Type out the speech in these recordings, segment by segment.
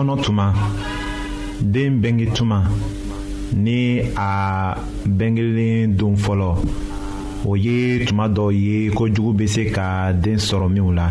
kɔnɔ tuma den bɛnge tuma ni a bɛnkelen don fɔlɔ o ye tuma dɔ ye ko jugu bɛ se ka den sɔrɔ minw la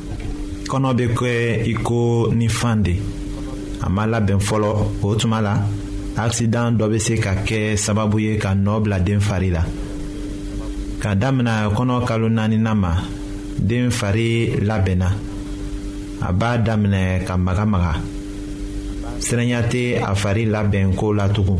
kɔnɔ bɛ kɛ i ko ni fan de a ma labɛn fɔlɔ o tuma la akisidan dɔ bɛ se ka kɛ sababu ye ka nɔ bila den fari la ka damina kɔnɔ kalo naaninan ma den fari labɛnna a b'a daminɛ ka magamaga siranya tɛ a fari labɛn ko la tugun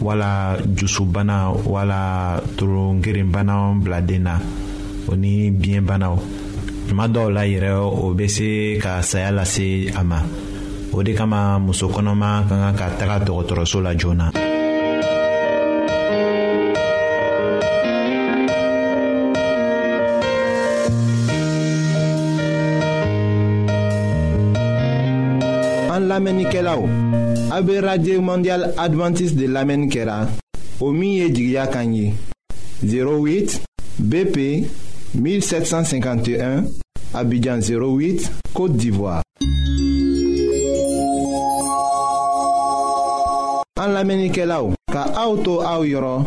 wala jusubana wala torongerenbana bila den na o ni biyɛnbanaw tuma dɔw la yɛrɛ o bɛ se ka saya lase a ma o de kama muso kɔnɔma ka kan ka taga dɔgɔtɔrɔso la joona. an lamɛnnikɛlaw a bɛ radio mondial adventiste de lamɛnni kɛra o min ye jigiya kan ye 08 bp 1751 abidjan 08 côte d'ivoire. an lamɛnnikɛlaw ka aw to aw yɔrɔ.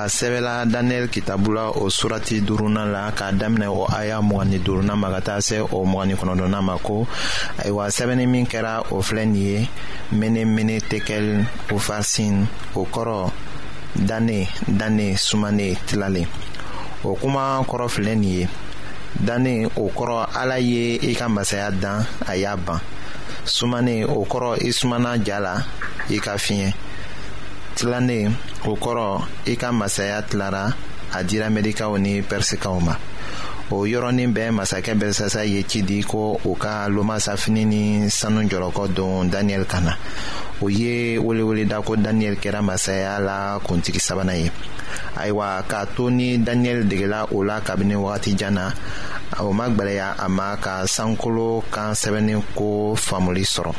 a sɛbɛla daniyɛli kitabu la o surati duurunan la k'a daminɛ o aya mugan ni duurunan ma ka taa se o mugan ni kɔnɔntɔnnan ma ko ayiwa sɛbɛnni min kɛra o filɛ nin ye mene mene tekɛl o farisin o kɔrɔ dane dane sumane tilalen o kuma kɔrɔ filɛ nin ye dannen o kɔrɔ ala ye i ka masaya dan a y'a ban sumanen o kɔrɔ i sumana ja la i ka fiɲɛ tilannen o kɔrɔ i ka masaya tilara a dira mɛdikaw ni pɛrisikaw ma o yɔrɔnin bɛɛ masakɛ bɛrisasa ye ci di ko u ka lomasafini ni sanu jɔlɔkɔ don daniyɛli kan na o ye weleweleda ko daniyɛli kɛra masaya la a kuntigi sabanan ye ayiwa k'a to ni daniyɛli degela o la kabini wagati jan na o ma gwɛlɛya a ma ka sankolo kan sɛbɛnni ko faamuli sɔrɔ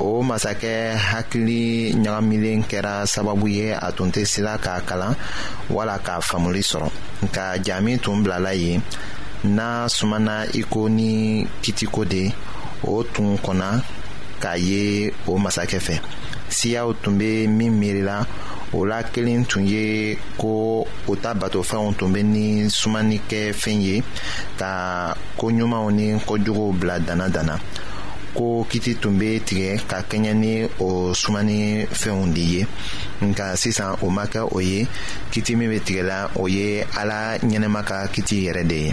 o masakɛ hakili ɲagamilen kɛra sababu ye a tun tɛ sila k'a kalan wala k'a faamuli sɔrɔ nka ja min tun bilala yen n'a sumana iko ni kitiko de o tun kɔnna k'a ye o masakɛ fɛ siyaw tun bɛ min miirila o la kelen tun ye ko o ta batofɛnw tun bɛ ni sumani kɛ fɛn ye ka ko ɲumanw ni kojuguw bila dana dana ko kiti tun bɛ tigɛ ka kɛɲɛ ni o sumani fɛnw de ye nka sisan o ma kɛ o ye kiti min bɛ tigɛla o ye ala ɲɛnɛma ka kiti yɛrɛ de ye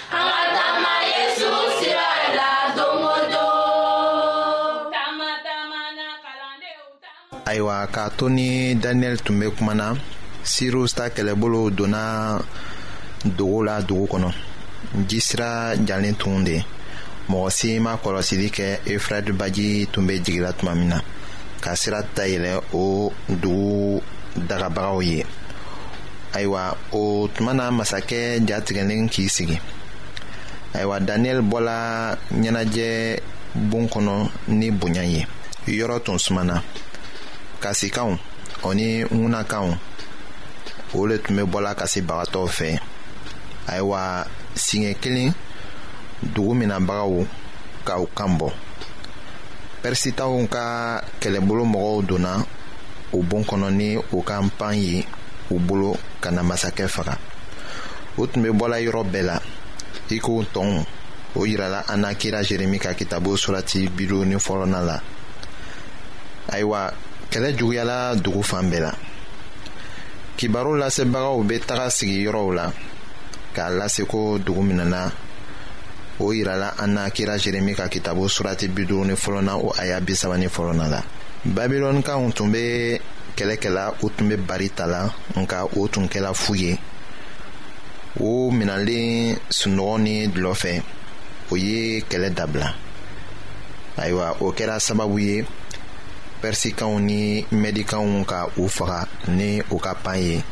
ayiwa k'a to ni daniyɛli tun bɛ kuma na sirus ta kɛlɛbolo donna dogo la dugu kɔnɔ ji sira jalen tun de mɔgɔ si ma kɔlɔsili kɛ efirati baji tun bɛ jigila tuma min na ka sira dayɛlɛ o dugu dagabagaw ye ayiwa o tuma na masakɛ jatigɛlen k'i sigi ayiwa daniyɛli bɔla ɲɛnajɛ bon kɔnɔ ni bonya ye yɔrɔ tun sumana kasikanw o ni ŋunakanw o le tun bɛ bɔla kasi bagatɔw fɛ ayiwa siɲɛ kelen dugu minɛbagaw ka u kan bɔ pɛrisitaw ka kɛlɛbolo mɔgɔw donna o bon kɔnɔ ni u ka npan ye u bolo ka na masakɛ faga o tun bɛ bɔla yɔrɔ bɛɛ la i ko tɔnw o yirala an na kira jeremi ka kitabu surati bilo ni fɔlɔna la ayiwa kɛlɛ juguyala dugu fan bɛɛ la kibaru lasebagaw bɛ taga sigi yɔrɔw la k'a lase ko dugu minɛna o yirala an na kira jeremi ka kitabu surati biduuru ni fɔlɔna o aya bisaba ni fɔlɔna la babilɔnikaw tun bɛ kɛlɛkɛla o tun bɛ bari ta la nka o tun kɛra fu ye o minɛlen sunɔgɔ ni dulɔ fɛ o ye kɛlɛ dabila ayiwa o kɛra sababu ye pɛrisikanw ni mɛdikanw ka u faga ni u ka pan ye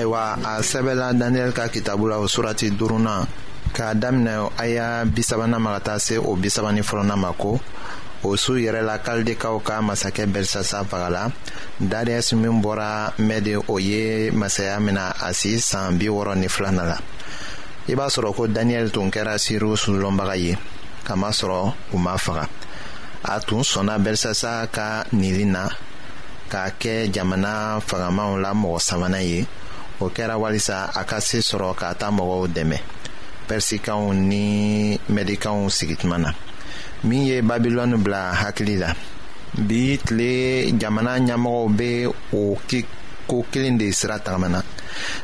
ayiwa a sɛbɛla daniyɛli ka kitabu la o surati duruna k'a daminɛ a y'a bisabana ma ka taa se o bisabani fɔlɔna ma ko o su yɛrɛ la kalidekaw ka masakɛ belisasa fagala dariyɛsi min bɔra mɛde o ye masaya mina a si san bi wɔrɔ ni filana la i b'a sɔrɔ ko daniyɛli tun kɛra siriw sulɔnbaga ye kamasɔrɔ u ma faga a tun sɔnna bɛrisasa ka nili na k'a kɛ jamana fangamaw la mɔgɔ sabanan ye o kɛra walisa a ka se sɔrɔ ka taa mɔgɔw dɛmɛ pɛrisikanw ni mɛdikanw sigituma na min ye babilɔni bila hakili la bi tile jamana ɲɛmɔgɔw bɛ o ko kelen de sira tagamana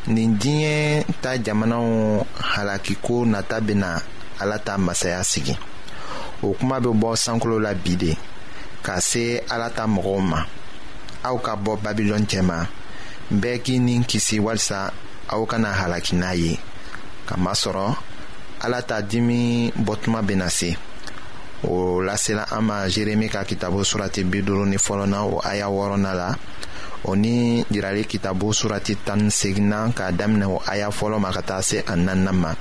nin diɲɛ ta jamanaw halakiko nata bɛna ala ta masaya sigi o kuma bɛ bɔ sankolo la bi de ka se ala ta mɔgɔw ma aw ka bɔ babilɔn cɛma bɛɛ k'i ni kisi walisa aw kana halaki n'a ye kamasɔrɔ ala ta dimi bɔtuma bɛna se o lasela an ma jeremi ka kitabu surati bi duuru ni fɔlɔna o aya wɔɔrɔna la o ni jirali kitabu surati tan ni seginna k'a daminɛ o aya fɔlɔ ma ka taa se a nannan ma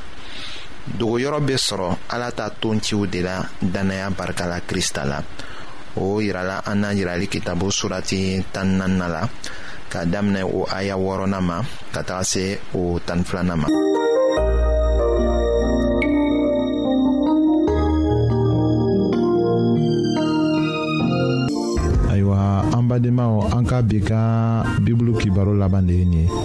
dogoyɔrɔ bɛ sɔrɔ ala ta tonciw de la dannaya barika la krista la o yirala an na yirali kitabu surati tan naaninan la ka daminɛ o aya wɔɔrɔnan ma ka taga se o tan filanan ma. ayiwa an badenmaw an ka bi ka bibulu kibaro laban de ye nin ye.